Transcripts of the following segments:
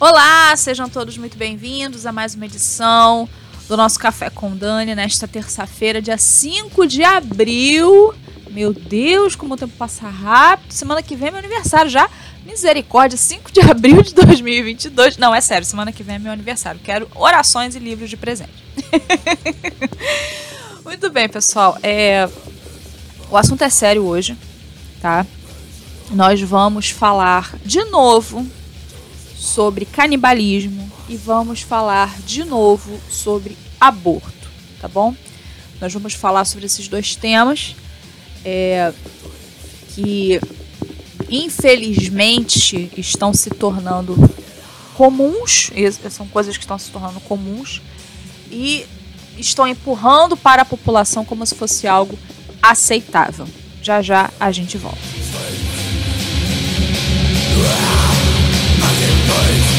Olá, sejam todos muito bem-vindos a mais uma edição do nosso Café com Dani nesta terça-feira, dia 5 de abril. Meu Deus, como o tempo passa rápido. Semana que vem é meu aniversário já. Misericórdia, 5 de abril de 2022. Não, é sério, semana que vem é meu aniversário. Quero orações e livros de presente. muito bem, pessoal. É... O assunto é sério hoje, tá? Nós vamos falar de novo sobre canibalismo e vamos falar de novo sobre aborto, tá bom? Nós vamos falar sobre esses dois temas é, que infelizmente estão se tornando comuns, são coisas que estão se tornando comuns e estão empurrando para a população como se fosse algo aceitável. Já já a gente volta. in place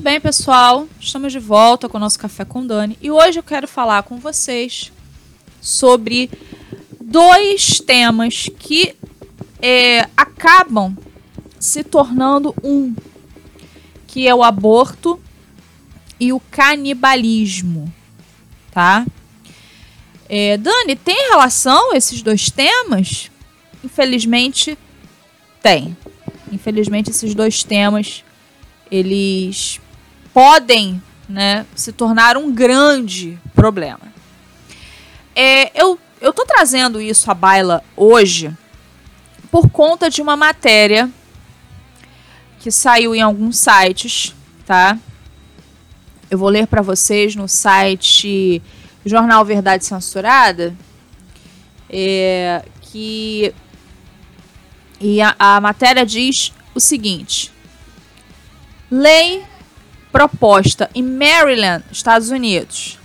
Muito bem, pessoal. Estamos de volta com o nosso Café com Dani. E hoje eu quero falar com vocês sobre dois temas que é, acabam se tornando um, que é o aborto e o canibalismo, tá? É, Dani, tem relação esses dois temas? Infelizmente, tem. Infelizmente, esses dois temas eles podem né, se tornar um grande problema. É, eu, eu tô trazendo isso à baila hoje por conta de uma matéria que saiu em alguns sites, tá? Eu vou ler para vocês no site Jornal Verdade Censurada, é, que e a, a matéria diz o seguinte: lei proposta em Maryland, Estados Unidos,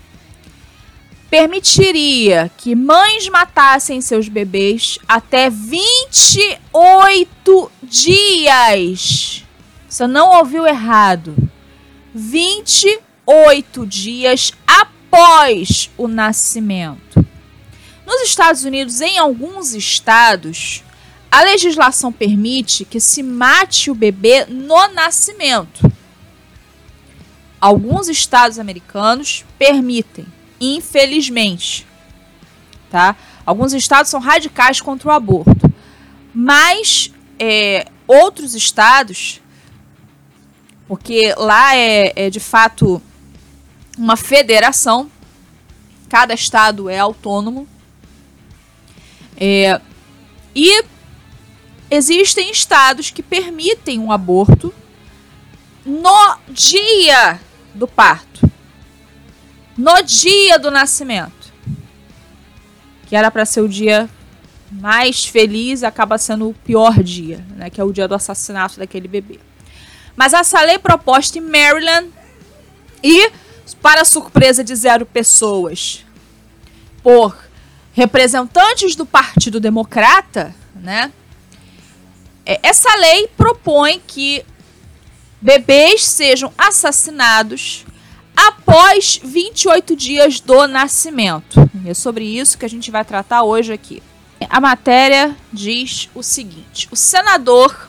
permitiria que mães matassem seus bebês até 28 dias. Você não ouviu errado. 28 dias após o nascimento. Nos Estados Unidos, em alguns estados, a legislação permite que se mate o bebê no nascimento alguns estados americanos permitem, infelizmente, tá? Alguns estados são radicais contra o aborto, mas é, outros estados, porque lá é, é de fato uma federação, cada estado é autônomo, é, e existem estados que permitem um aborto no dia do parto. No dia do nascimento. Que era para ser o dia mais feliz, acaba sendo o pior dia, né, que é o dia do assassinato daquele bebê. Mas essa lei proposta em Maryland e, para surpresa de zero pessoas, por representantes do Partido Democrata, né? É, essa lei propõe que bebês sejam assassinados após 28 dias do nascimento. É sobre isso que a gente vai tratar hoje aqui. A matéria diz o seguinte: o senador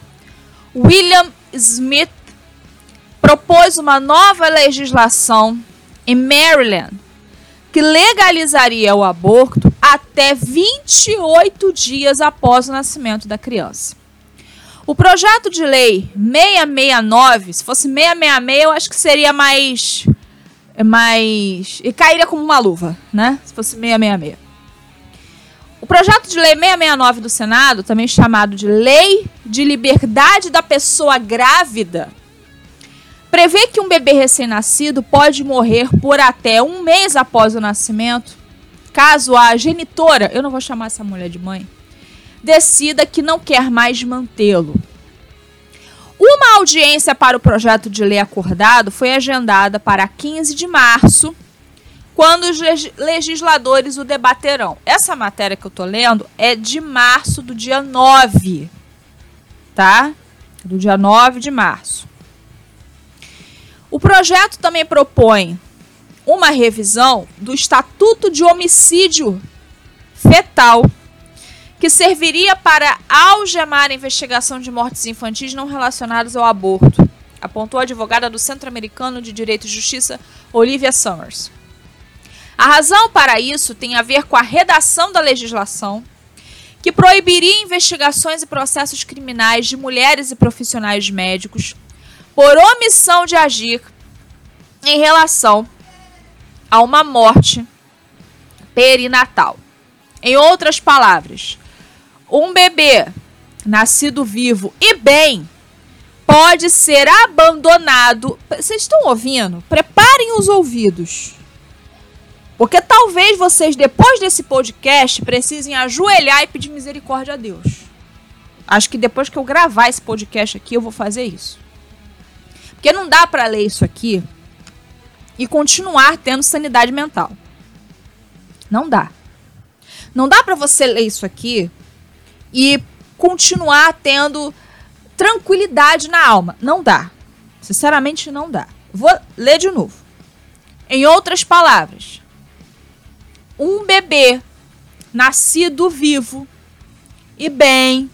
William Smith propôs uma nova legislação em Maryland que legalizaria o aborto até 28 dias após o nascimento da criança. O projeto de lei 669, se fosse 666, eu acho que seria mais. mais. e cairia como uma luva, né? Se fosse 666. O projeto de lei 669 do Senado, também chamado de Lei de Liberdade da Pessoa Grávida, prevê que um bebê recém-nascido pode morrer por até um mês após o nascimento, caso a genitora, eu não vou chamar essa mulher de mãe, decida que não quer mais mantê-lo. Uma audiência para o projeto de lei acordado foi agendada para 15 de março quando os legisladores o debaterão. Essa matéria que eu tô lendo é de março, do dia 9, tá? Do dia 9 de março. O projeto também propõe uma revisão do Estatuto de Homicídio Fetal, que serviria para algemar a investigação de mortes infantis não relacionadas ao aborto, apontou a advogada do Centro Americano de Direito e Justiça, Olivia Summers. A razão para isso tem a ver com a redação da legislação, que proibiria investigações e processos criminais de mulheres e profissionais médicos por omissão de agir em relação a uma morte perinatal. Em outras palavras, um bebê nascido vivo e bem pode ser abandonado. Vocês estão ouvindo? Preparem os ouvidos. Porque talvez vocês, depois desse podcast, precisem ajoelhar e pedir misericórdia a Deus. Acho que depois que eu gravar esse podcast aqui, eu vou fazer isso. Porque não dá para ler isso aqui e continuar tendo sanidade mental. Não dá. Não dá para você ler isso aqui e continuar tendo tranquilidade na alma. Não dá. Sinceramente, não dá. Vou ler de novo. Em outras palavras, um bebê nascido vivo e bem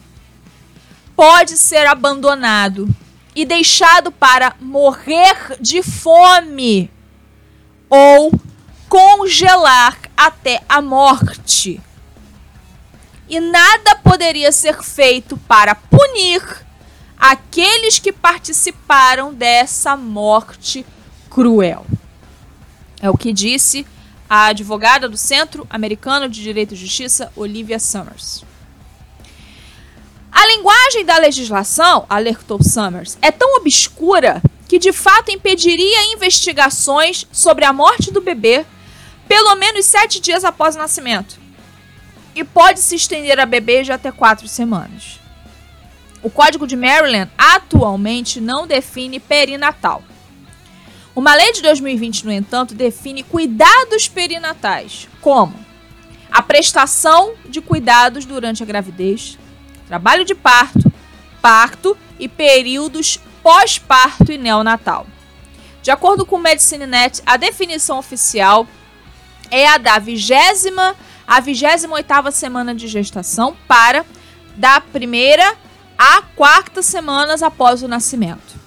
pode ser abandonado e deixado para morrer de fome ou congelar até a morte. E nada poderia ser feito para punir aqueles que participaram dessa morte cruel. É o que disse a advogada do Centro Americano de Direito e Justiça, Olivia Summers. A linguagem da legislação, alertou Summers, é tão obscura que de fato impediria investigações sobre a morte do bebê pelo menos sete dias após o nascimento e pode se estender a bebês de até quatro semanas. O Código de Maryland atualmente não define perinatal. Uma lei de 2020, no entanto, define cuidados perinatais, como a prestação de cuidados durante a gravidez, trabalho de parto, parto e períodos pós-parto e neonatal. De acordo com o Medicinenet, a definição oficial é a da vigésima a 28 oitava semana de gestação para da primeira a quarta semanas após o nascimento.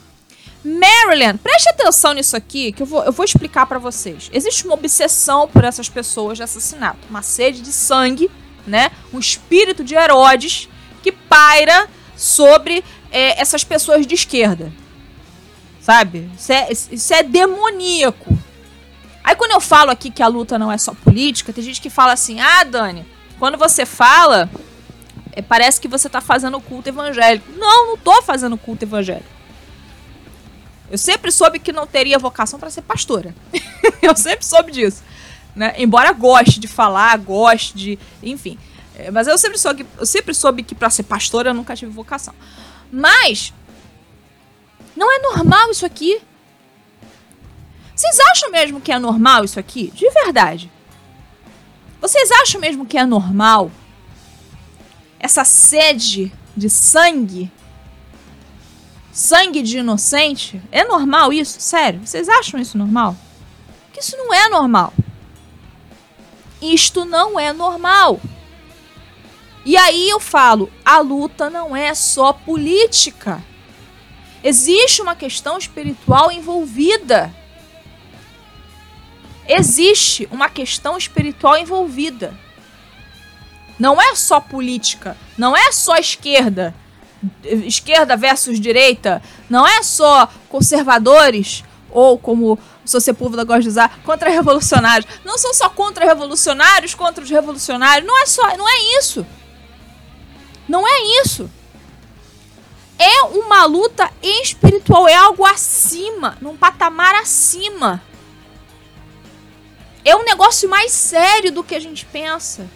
Maryland, preste atenção nisso aqui, que eu vou, eu vou explicar para vocês. Existe uma obsessão por essas pessoas de assassinato, uma sede de sangue, né? Um espírito de Herodes que paira sobre é, essas pessoas de esquerda. Sabe? Isso é, isso é demoníaco. Aí quando eu falo aqui que a luta não é só política, tem gente que fala assim: ah, Dani, quando você fala, é, parece que você tá fazendo culto evangélico. Não, não tô fazendo culto evangélico. Eu sempre soube que não teria vocação para ser pastora. eu sempre soube disso. Né? Embora goste de falar, goste de. Enfim. É, mas eu sempre soube, eu sempre soube que para ser pastora eu nunca tive vocação. Mas não é normal isso aqui. Vocês acham mesmo que é normal isso aqui? De verdade. Vocês acham mesmo que é normal essa sede de sangue? Sangue de inocente? É normal isso? Sério? Vocês acham isso normal? Que isso não é normal. Isto não é normal. E aí eu falo, a luta não é só política. Existe uma questão espiritual envolvida. Existe uma questão espiritual envolvida. Não é só política, não é só esquerda, esquerda versus direita, não é só conservadores ou como o Sr. Sepúlveda gosta de usar, contra-revolucionários. Não são só contra-revolucionários contra os revolucionários, não é só, não é isso. Não é isso. É uma luta espiritual, é algo acima, num patamar acima. É um negócio mais sério do que a gente pensa.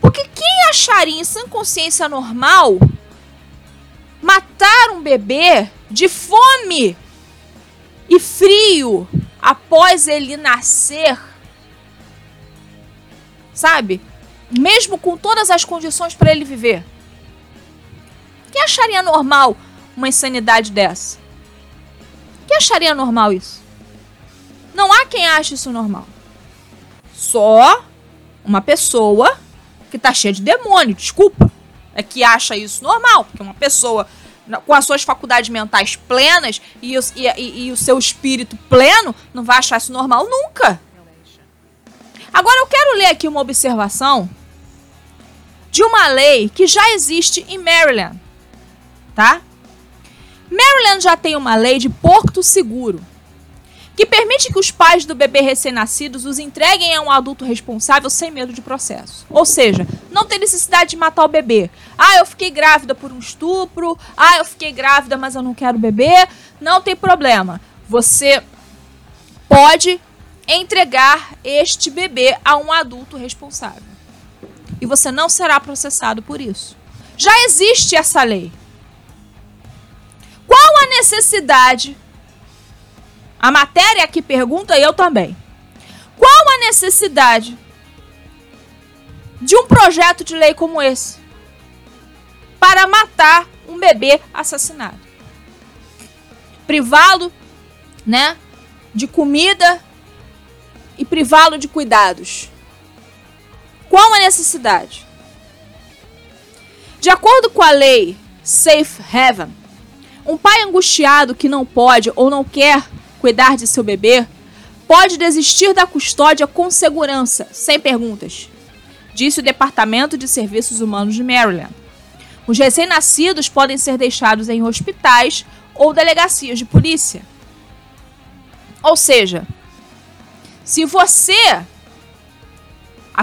Porque quem acharia em sã consciência normal matar um bebê de fome e frio após ele nascer sabe? Mesmo com todas as condições para ele viver. Quem acharia normal uma insanidade dessa? Quem acharia normal isso? Não há quem ache isso normal. Só uma pessoa que tá cheia de demônio, desculpa, é que acha isso normal, porque uma pessoa com as suas faculdades mentais plenas e, e, e, e o seu espírito pleno não vai achar isso normal nunca. Agora eu quero ler aqui uma observação de uma lei que já existe em Maryland, tá? Maryland já tem uma lei de porto seguro que permite que os pais do bebê recém-nascidos os entreguem a um adulto responsável sem medo de processo. Ou seja, não tem necessidade de matar o bebê. Ah, eu fiquei grávida por um estupro. Ah, eu fiquei grávida, mas eu não quero bebê. Não tem problema. Você pode entregar este bebê a um adulto responsável. E você não será processado por isso. Já existe essa lei. Qual a necessidade a matéria que pergunta, eu também. Qual a necessidade de um projeto de lei como esse para matar um bebê assassinado? Privá-lo, né, de comida e privá-lo de cuidados. Qual a necessidade? De acordo com a lei Safe Haven, um pai angustiado que não pode ou não quer cuidar de seu bebê, pode desistir da custódia com segurança, sem perguntas, disse o Departamento de Serviços Humanos de Maryland. Os recém-nascidos podem ser deixados em hospitais ou delegacias de polícia. Ou seja, se você.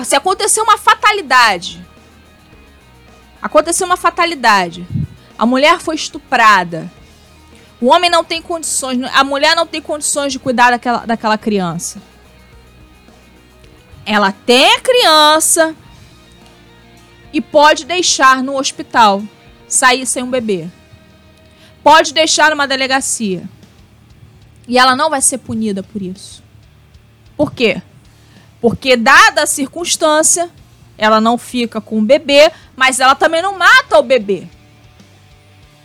Se acontecer uma fatalidade. Aconteceu uma fatalidade. A mulher foi estuprada. O homem não tem condições, a mulher não tem condições de cuidar daquela, daquela criança. Ela tem a criança e pode deixar no hospital, sair sem um bebê. Pode deixar numa delegacia. E ela não vai ser punida por isso. Por quê? Porque, dada a circunstância, ela não fica com o bebê, mas ela também não mata o bebê.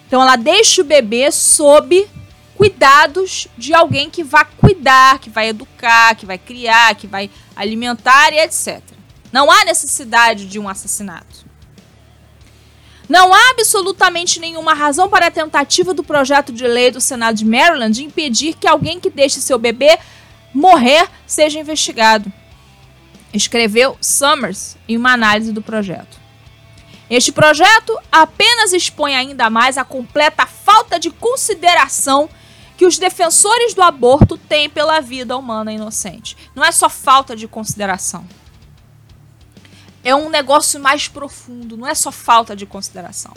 Então ela deixa o bebê sob cuidados de alguém que vai cuidar, que vai educar, que vai criar, que vai alimentar e etc. Não há necessidade de um assassinato. Não há absolutamente nenhuma razão para a tentativa do projeto de lei do Senado de Maryland de impedir que alguém que deixe seu bebê morrer seja investigado. Escreveu Summers em uma análise do projeto. Este projeto apenas expõe ainda mais a completa falta de consideração que os defensores do aborto têm pela vida humana inocente. Não é só falta de consideração. É um negócio mais profundo, não é só falta de consideração.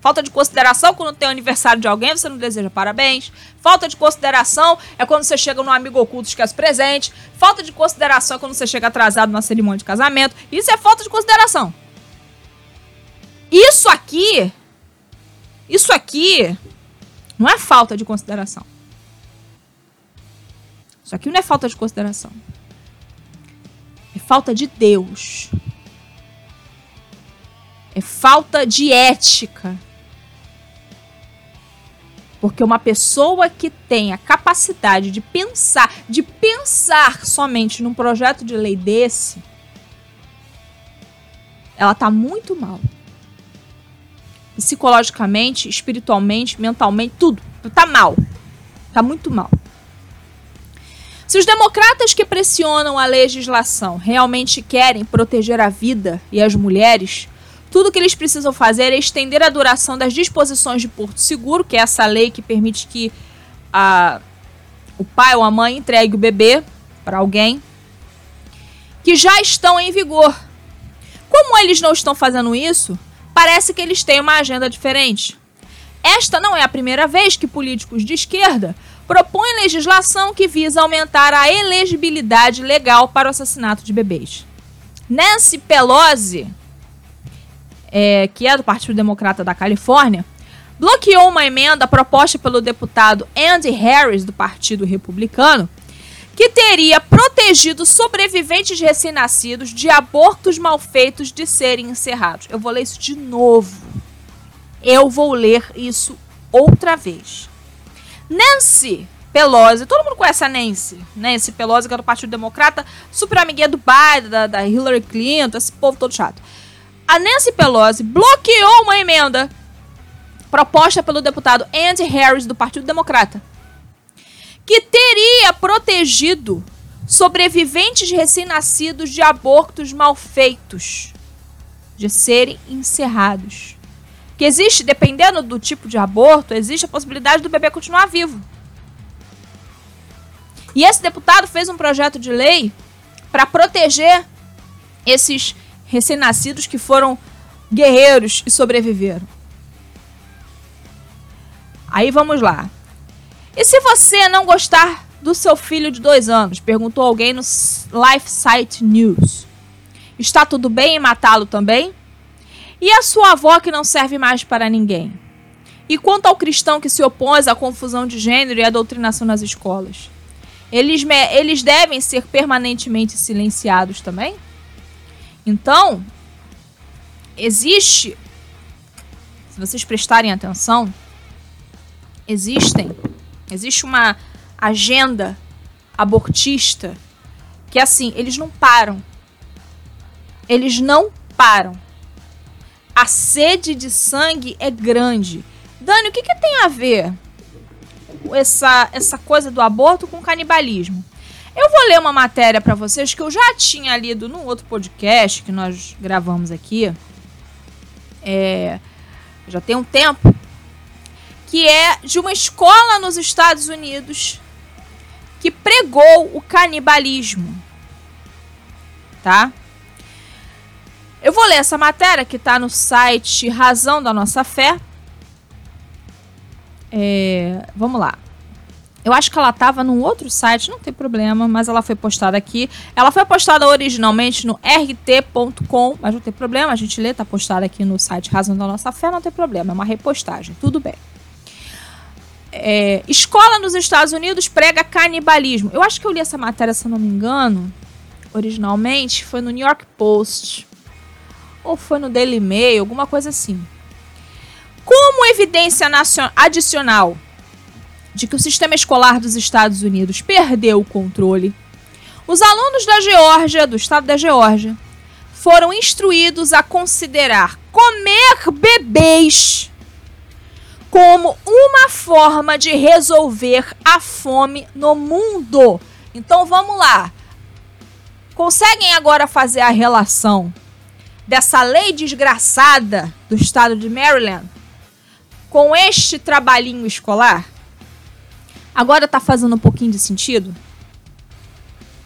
Falta de consideração quando tem o aniversário de alguém, você não deseja parabéns. Falta de consideração é quando você chega num amigo oculto e esquece presente. Falta de consideração é quando você chega atrasado na cerimônia de casamento. Isso é falta de consideração. Isso aqui, isso aqui não é falta de consideração. Isso aqui não é falta de consideração. É falta de Deus. É falta de ética. Porque uma pessoa que tem a capacidade de pensar, de pensar somente num projeto de lei desse, ela está muito mal psicologicamente, espiritualmente, mentalmente, tudo. Tá mal. Tá muito mal. Se os democratas que pressionam a legislação realmente querem proteger a vida e as mulheres, tudo que eles precisam fazer é estender a duração das disposições de Porto Seguro, que é essa lei que permite que a, o pai ou a mãe entregue o bebê para alguém, que já estão em vigor. Como eles não estão fazendo isso, parece que eles têm uma agenda diferente. Esta não é a primeira vez que políticos de esquerda propõem legislação que visa aumentar a elegibilidade legal para o assassinato de bebês. Nancy Pelosi, é, que é do Partido Democrata da Califórnia, bloqueou uma emenda proposta pelo deputado Andy Harris, do Partido Republicano, que teria protegido sobreviventes recém-nascidos de abortos mal feitos de serem encerrados. Eu vou ler isso de novo. Eu vou ler isso outra vez. Nancy Pelosi, todo mundo conhece a Nancy, Nancy Pelosi, que é do Partido Democrata, super amiguinha do Biden, da, da Hillary Clinton, esse povo todo chato. A Nancy Pelosi bloqueou uma emenda proposta pelo deputado Andy Harris do Partido Democrata, que teria protegido sobreviventes recém-nascidos de abortos mal feitos de serem encerrados. Que existe, dependendo do tipo de aborto, existe a possibilidade do bebê continuar vivo. E esse deputado fez um projeto de lei para proteger esses recém-nascidos que foram guerreiros e sobreviveram. Aí vamos lá. E se você não gostar do seu filho de dois anos? Perguntou alguém no Life Site News. Está tudo bem em matá-lo também? E a sua avó que não serve mais para ninguém? E quanto ao cristão que se opõe à confusão de gênero e à doutrinação nas escolas? Eles, eles devem ser permanentemente silenciados também? Então, existe, se vocês prestarem atenção, existem, existe uma agenda abortista que assim, eles não param. Eles não param. A sede de sangue é grande. Dani, o que, que tem a ver essa, essa coisa do aborto com canibalismo? Eu vou ler uma matéria para vocês que eu já tinha lido num outro podcast que nós gravamos aqui. É, já tem um tempo que é de uma escola nos Estados Unidos que pregou o canibalismo. Tá? Eu vou ler essa matéria que está no site Razão da Nossa Fé. É, vamos lá. Eu acho que ela estava num outro site, não tem problema, mas ela foi postada aqui. Ela foi postada originalmente no rt.com, mas não tem problema, a gente lê, está postada aqui no site Razão da Nossa Fé, não tem problema, é uma repostagem, tudo bem é, escola nos Estados Unidos prega canibalismo. Eu acho que eu li essa matéria, se eu não me engano, originalmente, foi no New York Post. Ou foi no Daily Mail, alguma coisa assim. Como evidência adicional de que o sistema escolar dos Estados Unidos perdeu o controle, os alunos da Geórgia, do estado da Geórgia, foram instruídos a considerar comer bebês como uma forma de resolver a fome no mundo. Então vamos lá. Conseguem agora fazer a relação dessa lei desgraçada do estado de Maryland com este trabalhinho escolar? Agora tá fazendo um pouquinho de sentido?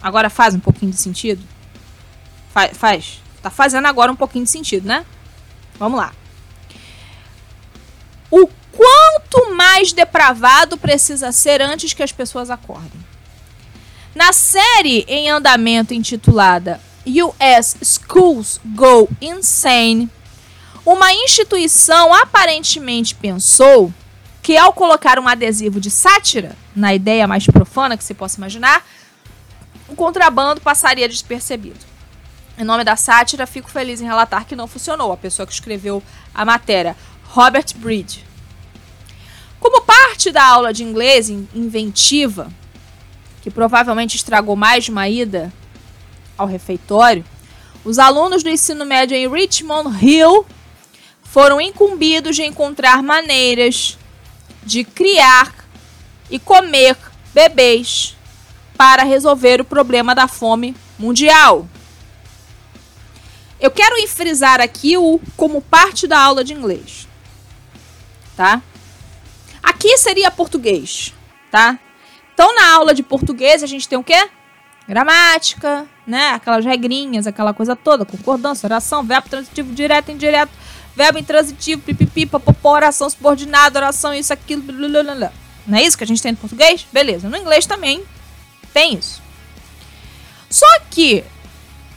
Agora faz um pouquinho de sentido? Faz, faz. Tá fazendo agora um pouquinho de sentido, né? Vamos lá. O quanto mais depravado precisa ser antes que as pessoas acordem. Na série em andamento intitulada US Schools Go Insane, uma instituição aparentemente pensou que ao colocar um adesivo de sátira, na ideia mais profana que se possa imaginar, o contrabando passaria despercebido. Em nome da sátira, fico feliz em relatar que não funcionou. A pessoa que escreveu a matéria, Robert Bridge, como parte da aula de inglês inventiva, que provavelmente estragou mais de uma ida ao refeitório, os alunos do ensino médio em Richmond Hill foram incumbidos de encontrar maneiras de criar e comer bebês para resolver o problema da fome mundial. Eu quero frisar aqui o como parte da aula de inglês. Tá? Aqui seria português, tá? Então, na aula de português, a gente tem o quê? Gramática, né? Aquelas regrinhas, aquela coisa toda. Concordância, oração, verbo transitivo direto, indireto, verbo intransitivo, pipipi, popopó, oração subordinada, oração, isso, aquilo, blá, Não é isso que a gente tem no português? Beleza. No inglês também tem isso. Só que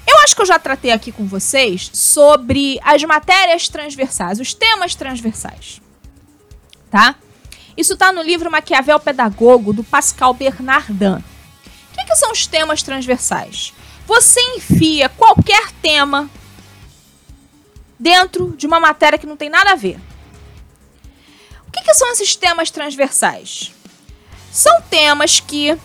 eu acho que eu já tratei aqui com vocês sobre as matérias transversais, os temas transversais. Tá? Isso está no livro Maquiavel Pedagogo, do Pascal Bernardin. O que, que são os temas transversais? Você enfia qualquer tema dentro de uma matéria que não tem nada a ver. O que, que são esses temas transversais? São temas que,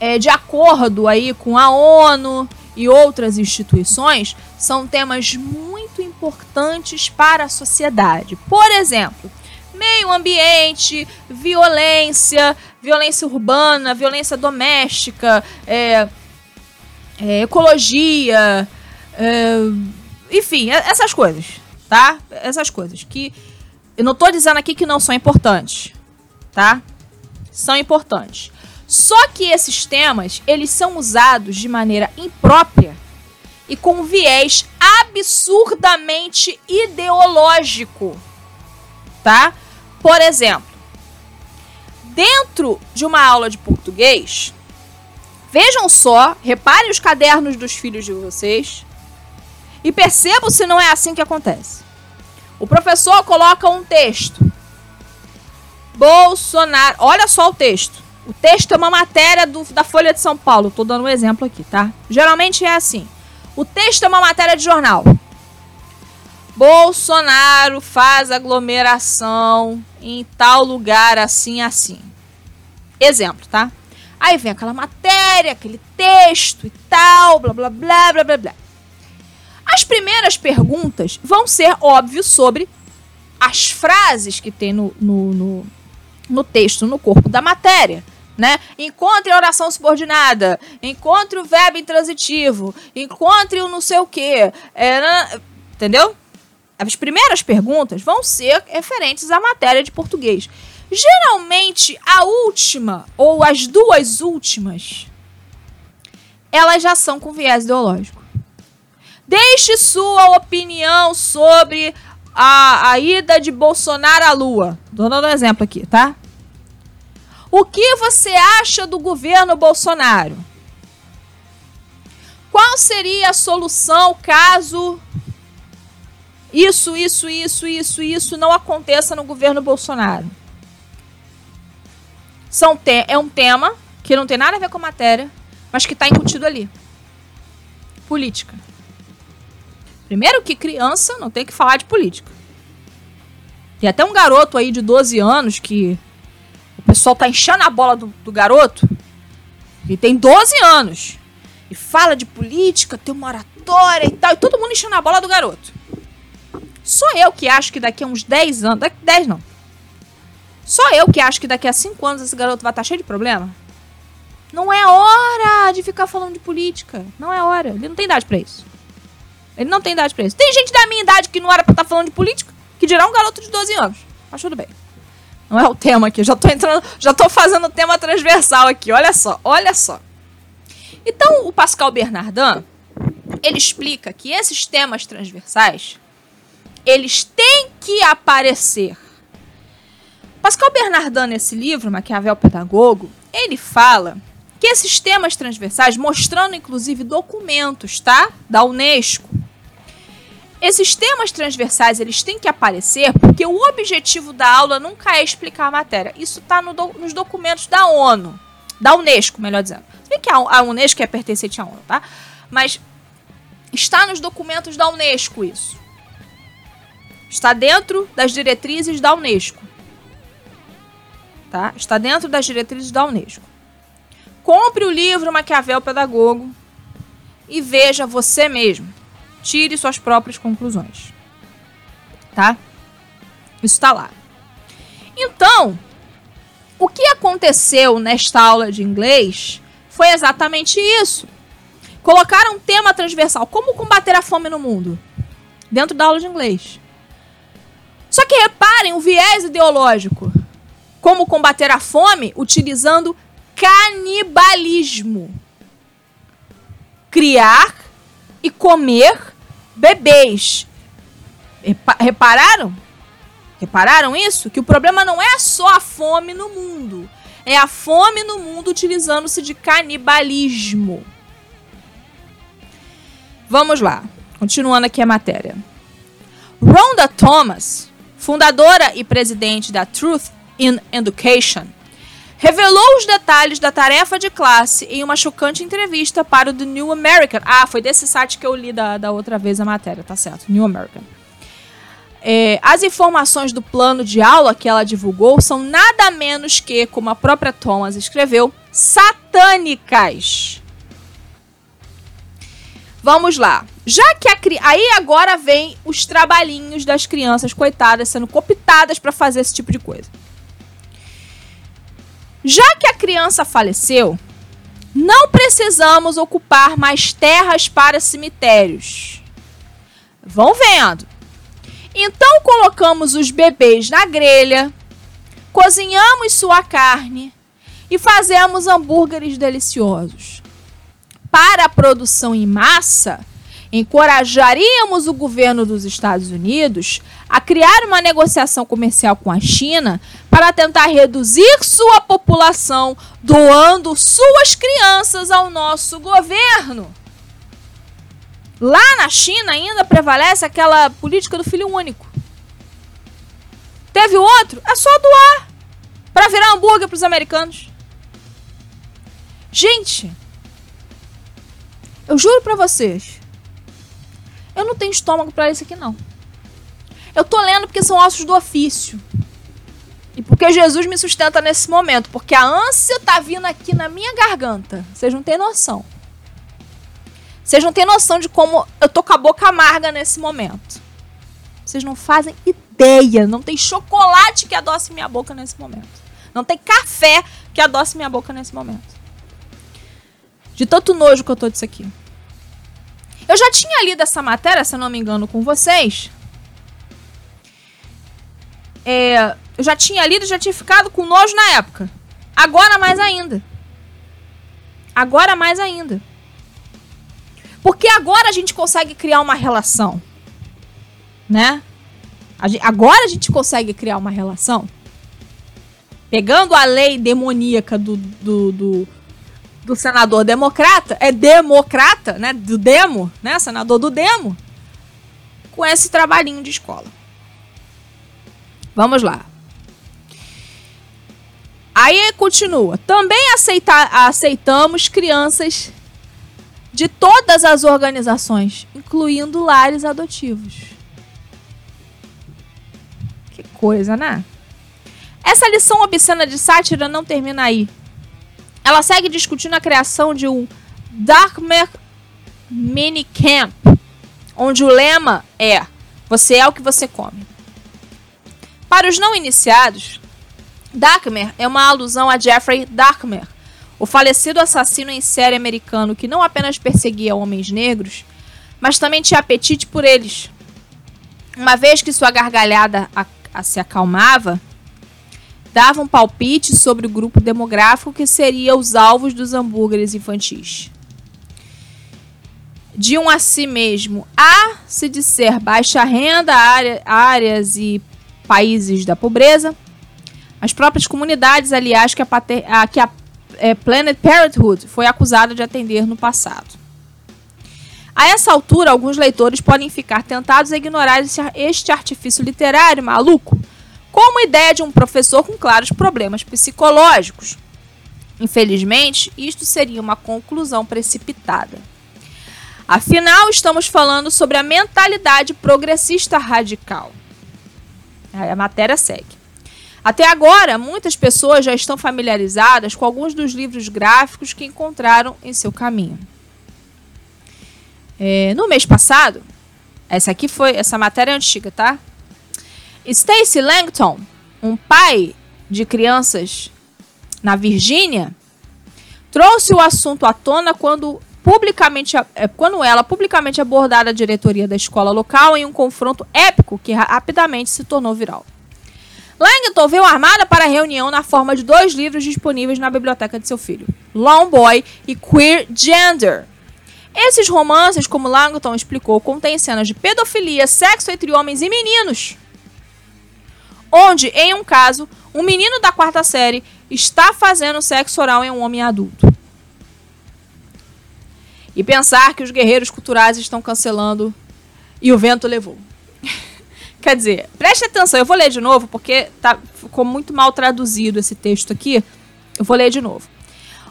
é, de acordo aí com a ONU e outras instituições, são temas muito importantes para a sociedade. Por exemplo, meio ambiente, violência, violência urbana, violência doméstica, é, é, ecologia, é, enfim, essas coisas, tá? Essas coisas que eu não estou dizendo aqui que não são importantes, tá? São importantes. Só que esses temas, eles são usados de maneira imprópria e com um viés absurdamente ideológico, tá? Por exemplo, dentro de uma aula de português, vejam só, reparem os cadernos dos filhos de vocês e percebam se não é assim que acontece. O professor coloca um texto. Bolsonaro. Olha só o texto. O texto é uma matéria do, da Folha de São Paulo. Tô dando um exemplo aqui, tá? Geralmente é assim. O texto é uma matéria de jornal. Bolsonaro faz aglomeração em tal lugar assim assim. Exemplo, tá? Aí vem aquela matéria, aquele texto e tal, blá blá blá blá blá blá. As primeiras perguntas vão ser, óbvio, sobre as frases que tem no, no, no, no texto, no corpo da matéria. Né? Encontre a oração subordinada, encontre o verbo intransitivo, encontre o não sei o que. É, entendeu? As primeiras perguntas vão ser referentes à matéria de português. Geralmente, a última ou as duas últimas, elas já são com viés ideológico. Deixe sua opinião sobre a, a ida de Bolsonaro à Lua. Estou dando um exemplo aqui, tá? O que você acha do governo Bolsonaro? Qual seria a solução caso isso, isso, isso, isso, isso não aconteça no governo Bolsonaro? São te é um tema que não tem nada a ver com a matéria, mas que está incutido ali. Política. Primeiro que criança não tem que falar de política. Tem até um garoto aí de 12 anos que o pessoal tá enchendo a bola do, do garoto. Ele tem 12 anos. E fala de política, tem uma oratória e tal. E todo mundo enchendo a bola do garoto. Só eu que acho que daqui a uns 10 anos. Daqui 10 não. Só eu que acho que daqui a 5 anos esse garoto vai estar tá cheio de problema. Não é hora de ficar falando de política. Não é hora. Ele não tem idade para isso. Ele não tem idade pra isso. Tem gente da minha idade que não era pra estar tá falando de política, que dirá um garoto de 12 anos. Mas tudo bem. Não é o tema aqui. Já tô entrando, já tô fazendo o tema transversal aqui. Olha só, olha só. Então, o Pascal Bernardin, ele explica que esses temas transversais, eles têm que aparecer. Pascal Bernardin, nesse livro, Maquiavel Pedagogo, ele fala que esses temas transversais, mostrando inclusive documentos, tá? Da Unesco, esses temas transversais eles têm que aparecer porque o objetivo da aula nunca é explicar a matéria. Isso está no do, nos documentos da ONU, da Unesco, melhor dizendo. Que a, a Unesco é pertencente à ONU, tá? Mas está nos documentos da Unesco isso. Está dentro das diretrizes da Unesco. Tá? Está dentro das diretrizes da Unesco. Compre o livro Maquiavel Pedagogo e veja você mesmo tire suas próprias conclusões. Tá? Isso está lá. Então, o que aconteceu nesta aula de inglês foi exatamente isso. Colocaram um tema transversal, como combater a fome no mundo, dentro da aula de inglês. Só que reparem o viés ideológico. Como combater a fome utilizando canibalismo. Criar e comer bebês. Repararam? Repararam isso? Que o problema não é só a fome no mundo. É a fome no mundo utilizando-se de canibalismo. Vamos lá. Continuando aqui a matéria. Rhonda Thomas, fundadora e presidente da Truth in Education, revelou os detalhes da tarefa de classe em uma chocante entrevista para o The New American. Ah, foi desse site que eu li da, da outra vez a matéria, tá certo? New American. É, as informações do plano de aula que ela divulgou são nada menos que, como a própria Thomas escreveu, satânicas. Vamos lá. Já que a cri... aí agora vem os trabalhinhos das crianças coitadas sendo cooptadas para fazer esse tipo de coisa. Já que a criança faleceu, não precisamos ocupar mais terras para cemitérios. Vão vendo. Então colocamos os bebês na grelha, cozinhamos sua carne e fazemos hambúrgueres deliciosos. Para a produção em massa, encorajaríamos o governo dos Estados Unidos a criar uma negociação comercial com a China para tentar reduzir sua população, doando suas crianças ao nosso governo. Lá na China ainda prevalece aquela política do filho único. Teve outro? É só doar para virar hambúrguer para os americanos. Gente, eu juro para vocês, eu não tenho estômago para isso aqui não. Eu tô lendo porque são ossos do ofício. E porque Jesus me sustenta nesse momento, porque a ânsia tá vindo aqui na minha garganta. Vocês não têm noção. Vocês não têm noção de como eu tô com a boca amarga nesse momento. Vocês não fazem ideia. Não tem chocolate que adoce minha boca nesse momento. Não tem café que adoce minha boca nesse momento. De tanto nojo que eu tô disso aqui. Eu já tinha lido essa matéria, se eu não me engano, com vocês. É, eu já tinha lido já tinha ficado com nojo na época. Agora mais ainda. Agora mais ainda. Porque agora a gente consegue criar uma relação. Né? A gente, agora a gente consegue criar uma relação. Pegando a lei demoníaca do, do, do, do senador democrata, é democrata, né? Do demo, né? Senador do demo. Com esse trabalhinho de escola. Vamos lá. Aí continua. Também aceita, aceitamos crianças de todas as organizações, incluindo lares adotivos. Que coisa, né? Essa lição obscena de sátira não termina aí. Ela segue discutindo a criação de um Darkmer Mini Camp, onde o lema é: Você é o que você come. Para os não iniciados, Darkmer é uma alusão a Jeffrey Darkmer, o falecido assassino em série americano que não apenas perseguia homens negros, mas também tinha apetite por eles. Uma vez que sua gargalhada a, a se acalmava, dava um palpite sobre o grupo demográfico que seria os alvos dos hambúrgueres infantis. De um a si mesmo a se disser baixa renda, área, áreas e países da pobreza, as próprias comunidades, aliás, que a, pater, a, que a é, Planet Parenthood foi acusada de atender no passado. A essa altura, alguns leitores podem ficar tentados a ignorar este artifício literário maluco como ideia de um professor com claros problemas psicológicos. Infelizmente, isto seria uma conclusão precipitada. Afinal, estamos falando sobre a mentalidade progressista radical. A matéria segue. Até agora, muitas pessoas já estão familiarizadas com alguns dos livros gráficos que encontraram em seu caminho. É, no mês passado, essa aqui foi essa matéria é antiga, tá? Stacy Langton, um pai de crianças na Virgínia, trouxe o assunto à tona quando publicamente é, quando ela publicamente abordara a diretoria da escola local em um confronto épico que rapidamente se tornou viral. Langton veio armada para a reunião na forma de dois livros disponíveis na biblioteca de seu filho, Long Boy e Queer Gender. Esses romances, como Langton explicou, contêm cenas de pedofilia, sexo entre homens e meninos. Onde, em um caso, um menino da quarta série está fazendo sexo oral em um homem adulto. E pensar que os guerreiros culturais estão cancelando e o vento levou. Quer dizer, preste atenção, eu vou ler de novo porque tá, ficou muito mal traduzido esse texto aqui. Eu vou ler de novo.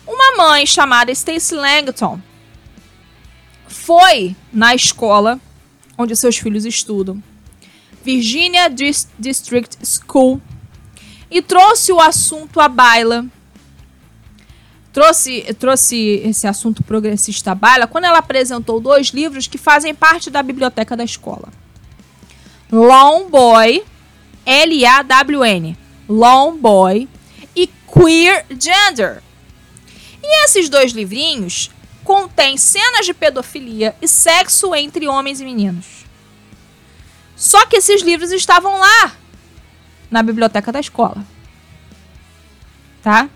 Uma mãe chamada Stacey Langton foi na escola onde seus filhos estudam, Virginia District School, e trouxe o assunto à baila. Trouxe, trouxe esse assunto progressista à baila quando ela apresentou dois livros que fazem parte da biblioteca da escola. Long Boy, L-A-W-N, Long Boy, e Queer Gender. E esses dois livrinhos contêm cenas de pedofilia e sexo entre homens e meninos. Só que esses livros estavam lá na biblioteca da escola. Tá?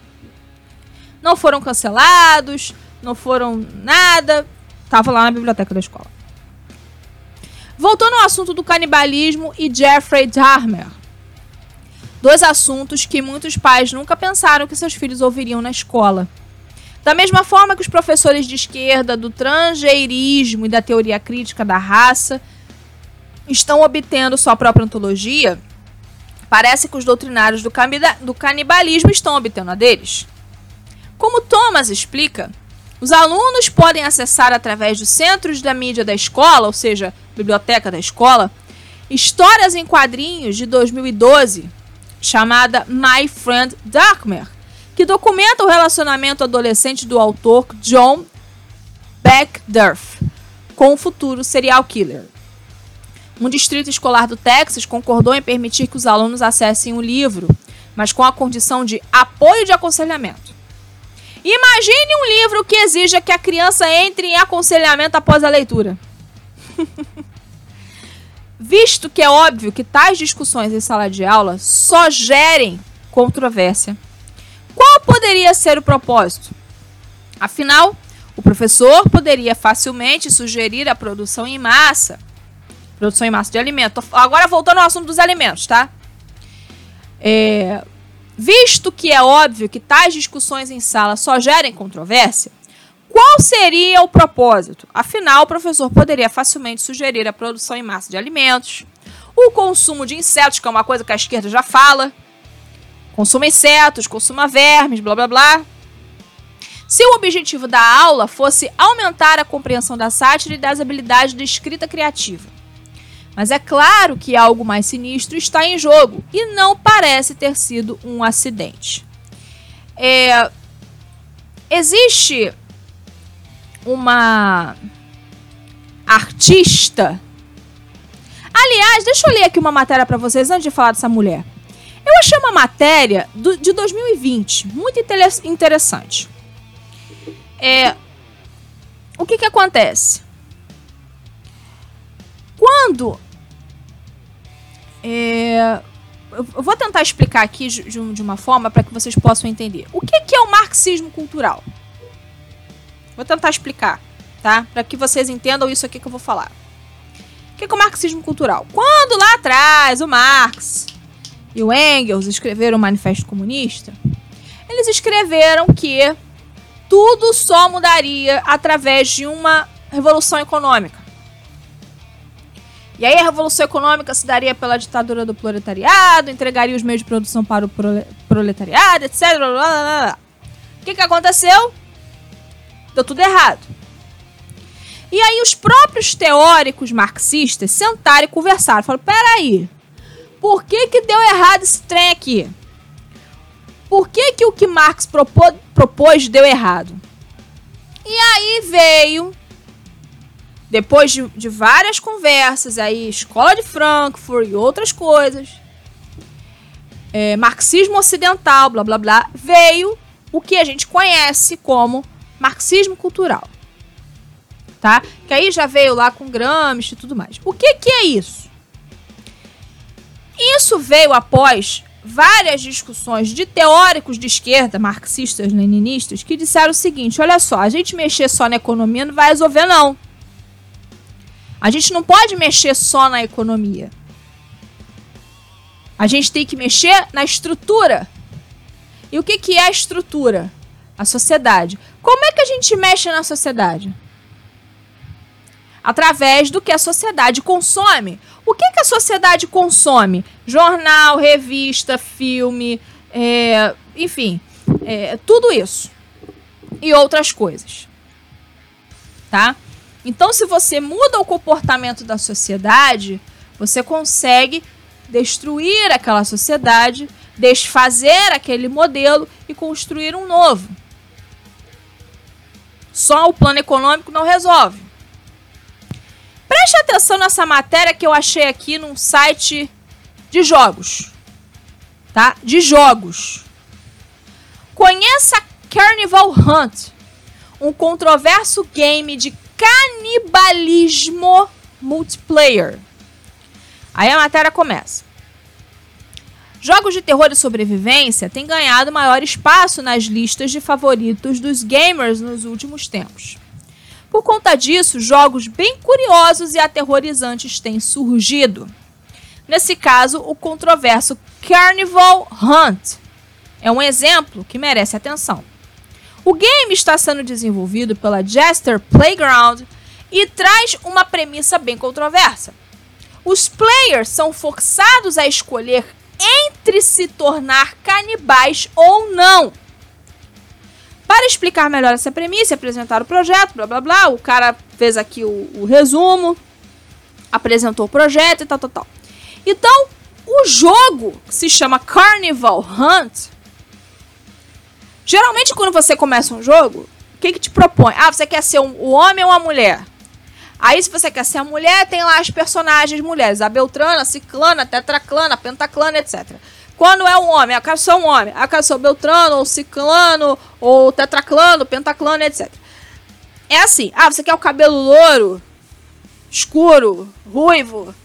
Não foram cancelados, não foram nada, tava lá na biblioteca da escola. Voltando ao assunto do canibalismo e Jeffrey Dahmer. Dois assuntos que muitos pais nunca pensaram que seus filhos ouviriam na escola. Da mesma forma que os professores de esquerda do transgeirismo e da teoria crítica da raça estão obtendo sua própria ontologia, parece que os doutrinários do, do canibalismo estão obtendo a deles. Como Thomas explica, os alunos podem acessar através dos centros da mídia da escola, ou seja, biblioteca da escola, histórias em quadrinhos de 2012 chamada My Friend Darkmer, que documenta o relacionamento adolescente do autor John Beckdurf com o futuro serial killer. Um distrito escolar do Texas concordou em permitir que os alunos acessem o livro, mas com a condição de apoio de aconselhamento. Imagine um livro que exija que a criança entre em aconselhamento após a leitura. Visto que é óbvio que tais discussões em sala de aula só gerem controvérsia, qual poderia ser o propósito? Afinal, o professor poderia facilmente sugerir a produção em massa Produção em massa de alimento. Agora voltando ao assunto dos alimentos, tá? É, visto que é óbvio que tais discussões em sala só gerem controvérsia, qual seria o propósito? Afinal, o professor poderia facilmente sugerir a produção em massa de alimentos, o consumo de insetos, que é uma coisa que a esquerda já fala, consuma insetos, consuma vermes, blá blá blá. Se o objetivo da aula fosse aumentar a compreensão da sátira e das habilidades de escrita criativa, mas é claro que algo mais sinistro está em jogo e não parece ter sido um acidente. É, existe uma artista. Aliás, deixa eu ler aqui uma matéria para vocês antes de falar dessa mulher. Eu achei uma matéria do, de 2020 muito interessante. É, o que, que acontece? Quando é, eu vou tentar explicar aqui de, uma forma para que vocês possam entender. O que, que é o marxismo cultural? Vou tentar explicar, tá? Para que vocês entendam isso aqui que eu vou falar. O que é o marxismo cultural? Quando lá atrás o Marx e o Engels escreveram o Manifesto Comunista, eles escreveram que tudo só mudaria através de uma revolução econômica. E aí a revolução econômica se daria pela ditadura do proletariado, entregaria os meios de produção para o proletariado, etc. Blá, blá, blá. O que, que aconteceu? Deu tudo errado. E aí os próprios teóricos marxistas sentaram e conversaram. Falaram, peraí, por que, que deu errado esse trem aqui? Por que, que o que Marx propô, propôs deu errado? E aí veio depois de, de várias conversas aí, escola de Frankfurt e outras coisas, é, marxismo ocidental, blá blá blá, veio o que a gente conhece como marxismo cultural. Tá? Que aí já veio lá com Gramsci e tudo mais. O que, que é isso? Isso veio após várias discussões de teóricos de esquerda, marxistas, leninistas, que disseram o seguinte: olha só, a gente mexer só na economia não vai resolver, não. A gente não pode mexer só na economia. A gente tem que mexer na estrutura. E o que, que é a estrutura? A sociedade. Como é que a gente mexe na sociedade? Através do que a sociedade consome. O que, que a sociedade consome? Jornal, revista, filme, é, enfim. É, tudo isso. E outras coisas. Tá? Então, se você muda o comportamento da sociedade, você consegue destruir aquela sociedade, desfazer aquele modelo e construir um novo. Só o plano econômico não resolve. Preste atenção nessa matéria que eu achei aqui num site de jogos. Tá? De jogos. Conheça Carnival Hunt, um controverso game de canibalismo multiplayer. Aí a matéria começa. Jogos de terror e sobrevivência têm ganhado maior espaço nas listas de favoritos dos gamers nos últimos tempos. Por conta disso, jogos bem curiosos e aterrorizantes têm surgido. Nesse caso, o controverso Carnival Hunt é um exemplo que merece atenção. O game está sendo desenvolvido pela Jester Playground e traz uma premissa bem controversa. Os players são forçados a escolher entre se tornar canibais ou não. Para explicar melhor essa premissa, apresentar o projeto, blá blá blá, o cara fez aqui o, o resumo, apresentou o projeto e tal, tal, tal. Então, o jogo que se chama Carnival Hunt Geralmente, quando você começa um jogo, o que, que te propõe? Ah, você quer ser um, o homem ou a mulher? Aí, se você quer ser a mulher, tem lá as personagens mulheres: a Beltrana, a Ciclana, a Tetraclana, a Pentaclana, etc. Quando é um homem, eu quero ser um homem. Eu quero ser o Beltrano, ou Ciclano, ou Tetraclano, Pentaclano, etc. É assim: ah, você quer o cabelo louro, escuro, ruivo,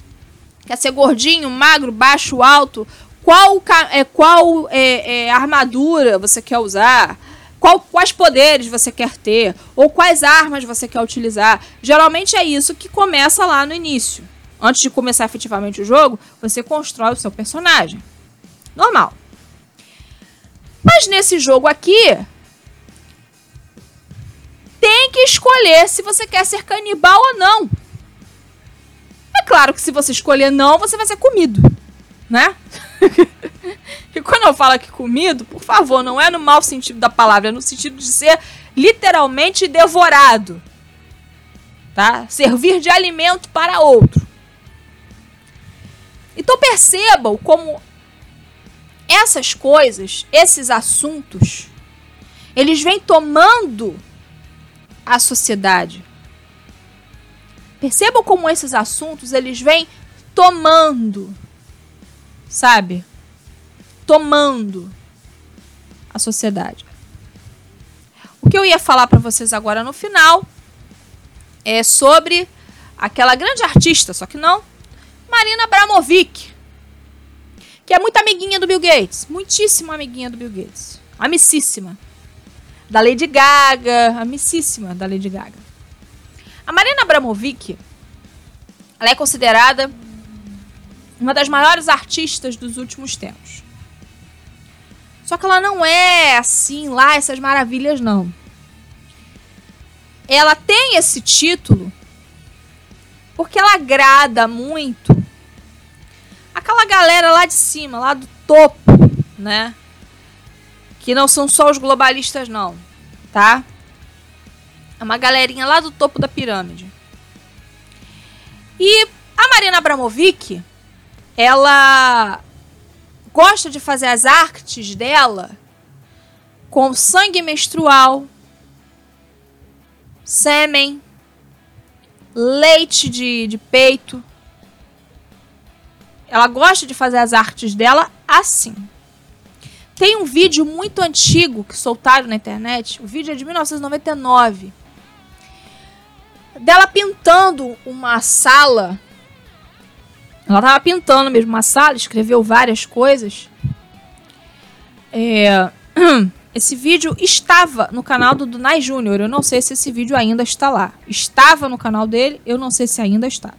quer ser gordinho, magro, baixo, alto, qual, é, qual é, é, armadura você quer usar, qual, quais poderes você quer ter, ou quais armas você quer utilizar. Geralmente é isso que começa lá no início. Antes de começar efetivamente o jogo, você constrói o seu personagem. Normal. Mas nesse jogo aqui, tem que escolher se você quer ser canibal ou não. É claro que se você escolher não, você vai ser comido, né? e quando eu falo aqui comido, por favor, não é no mau sentido da palavra, é no sentido de ser literalmente devorado. Tá? Servir de alimento para outro. Então percebam como essas coisas, esses assuntos, eles vêm tomando a sociedade. Percebam como esses assuntos eles vêm tomando sabe? Tomando a sociedade. O que eu ia falar para vocês agora no final é sobre aquela grande artista, só que não, Marina Abramovic, que é muito amiguinha do Bill Gates, muitíssimo amiguinha do Bill Gates, amicíssima. Da Lady Gaga, amicíssima da Lady Gaga. A Marina Abramovic, ela é considerada uma das maiores artistas dos últimos tempos. Só que ela não é assim lá essas maravilhas não. Ela tem esse título porque ela agrada muito aquela galera lá de cima, lá do topo, né? Que não são só os globalistas não, tá? É uma galerinha lá do topo da pirâmide. E a Marina Abramovic, ela gosta de fazer as artes dela com sangue menstrual, sêmen, leite de, de peito. Ela gosta de fazer as artes dela assim. Tem um vídeo muito antigo que soltaram na internet. O vídeo é de 1999. Dela pintando uma sala ela estava pintando mesmo uma sala, escreveu várias coisas. É, esse vídeo estava no canal do Dunai Júnior. Eu não sei se esse vídeo ainda está lá. Estava no canal dele, eu não sei se ainda está.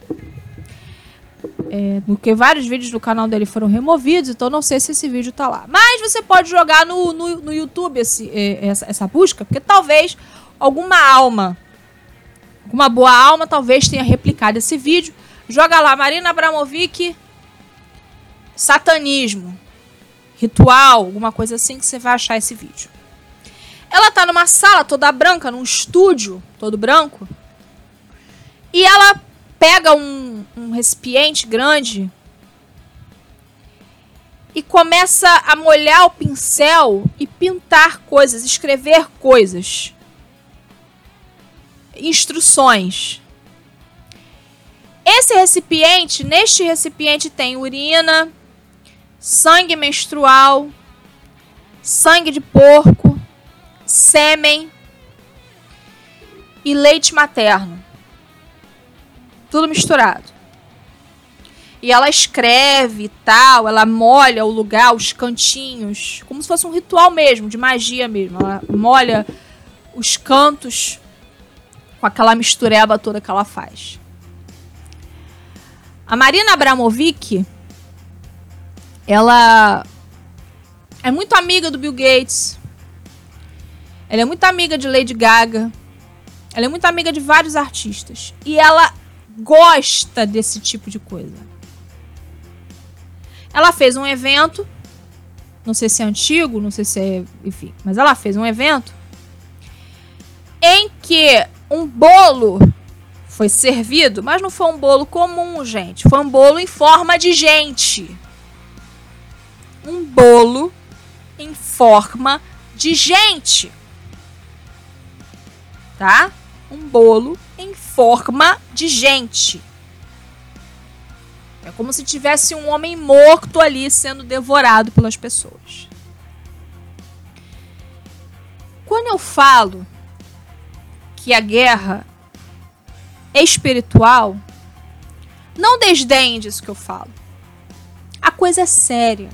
É, porque vários vídeos do canal dele foram removidos, então não sei se esse vídeo está lá. Mas você pode jogar no, no, no YouTube esse, é, essa, essa busca, porque talvez alguma alma, alguma boa alma, talvez tenha replicado esse vídeo Joga lá, Marina Abramovic, satanismo, ritual, alguma coisa assim que você vai achar esse vídeo. ela tá numa sala toda branca, num estúdio todo branco. E ela pega um, um recipiente grande e começa a molhar o pincel e pintar coisas, escrever coisas. Instruções. Esse recipiente, neste recipiente tem urina, sangue menstrual, sangue de porco, sêmen e leite materno. Tudo misturado. E ela escreve e tal, ela molha o lugar, os cantinhos, como se fosse um ritual mesmo, de magia mesmo. Ela molha os cantos com aquela mistureba toda que ela faz. A Marina Abramovic, ela é muito amiga do Bill Gates. Ela é muito amiga de Lady Gaga. Ela é muito amiga de vários artistas. E ela gosta desse tipo de coisa. Ela fez um evento. Não sei se é antigo, não sei se é. Enfim. Mas ela fez um evento. Em que um bolo foi servido, mas não foi um bolo comum, gente. Foi um bolo em forma de gente. Um bolo em forma de gente. Tá? Um bolo em forma de gente. É como se tivesse um homem morto ali sendo devorado pelas pessoas. Quando eu falo que a guerra espiritual, não desdenhe disso que eu falo. A coisa é séria.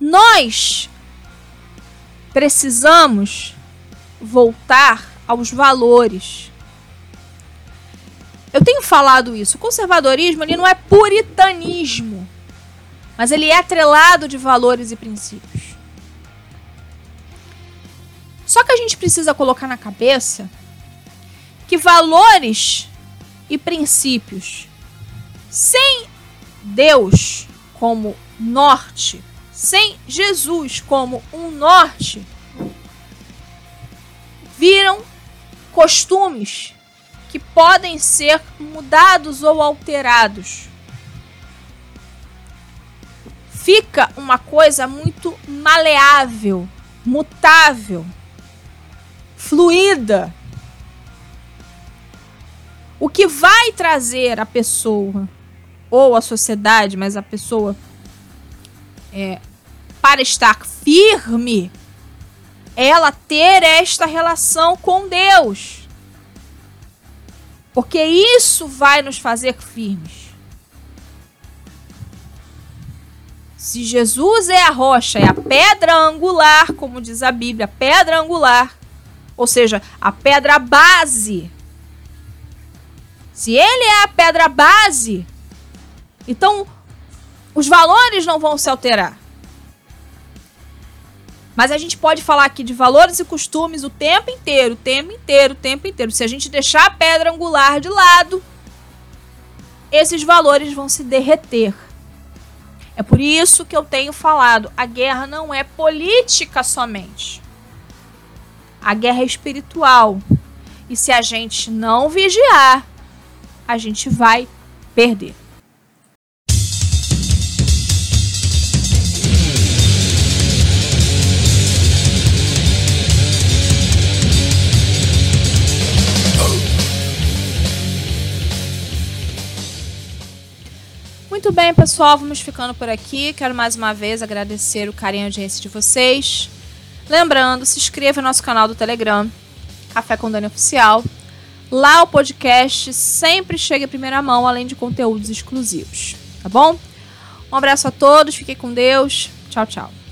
Nós precisamos voltar aos valores. Eu tenho falado isso. O conservadorismo ele não é puritanismo, mas ele é atrelado de valores e princípios. Só que a gente precisa colocar na cabeça que valores e princípios sem Deus como norte, sem Jesus como um norte, viram costumes que podem ser mudados ou alterados. Fica uma coisa muito maleável, mutável, fluida. O que vai trazer a pessoa ou a sociedade, mas a pessoa é, para estar firme, ela ter esta relação com Deus. Porque isso vai nos fazer firmes. Se Jesus é a rocha, é a pedra angular, como diz a Bíblia, pedra angular, ou seja, a pedra base se ele é a pedra base, então os valores não vão se alterar. Mas a gente pode falar aqui de valores e costumes o tempo inteiro, o tempo inteiro, o tempo inteiro. Se a gente deixar a pedra angular de lado, esses valores vão se derreter. É por isso que eu tenho falado, a guerra não é política somente. A guerra é espiritual. E se a gente não vigiar, a gente vai perder. Muito bem, pessoal, vamos ficando por aqui. Quero mais uma vez agradecer o carinho e audiência de vocês. Lembrando, se inscreva no nosso canal do Telegram, Café com Dani Oficial. Lá o podcast sempre chega em primeira mão, além de conteúdos exclusivos. Tá bom? Um abraço a todos, fiquem com Deus. Tchau, tchau.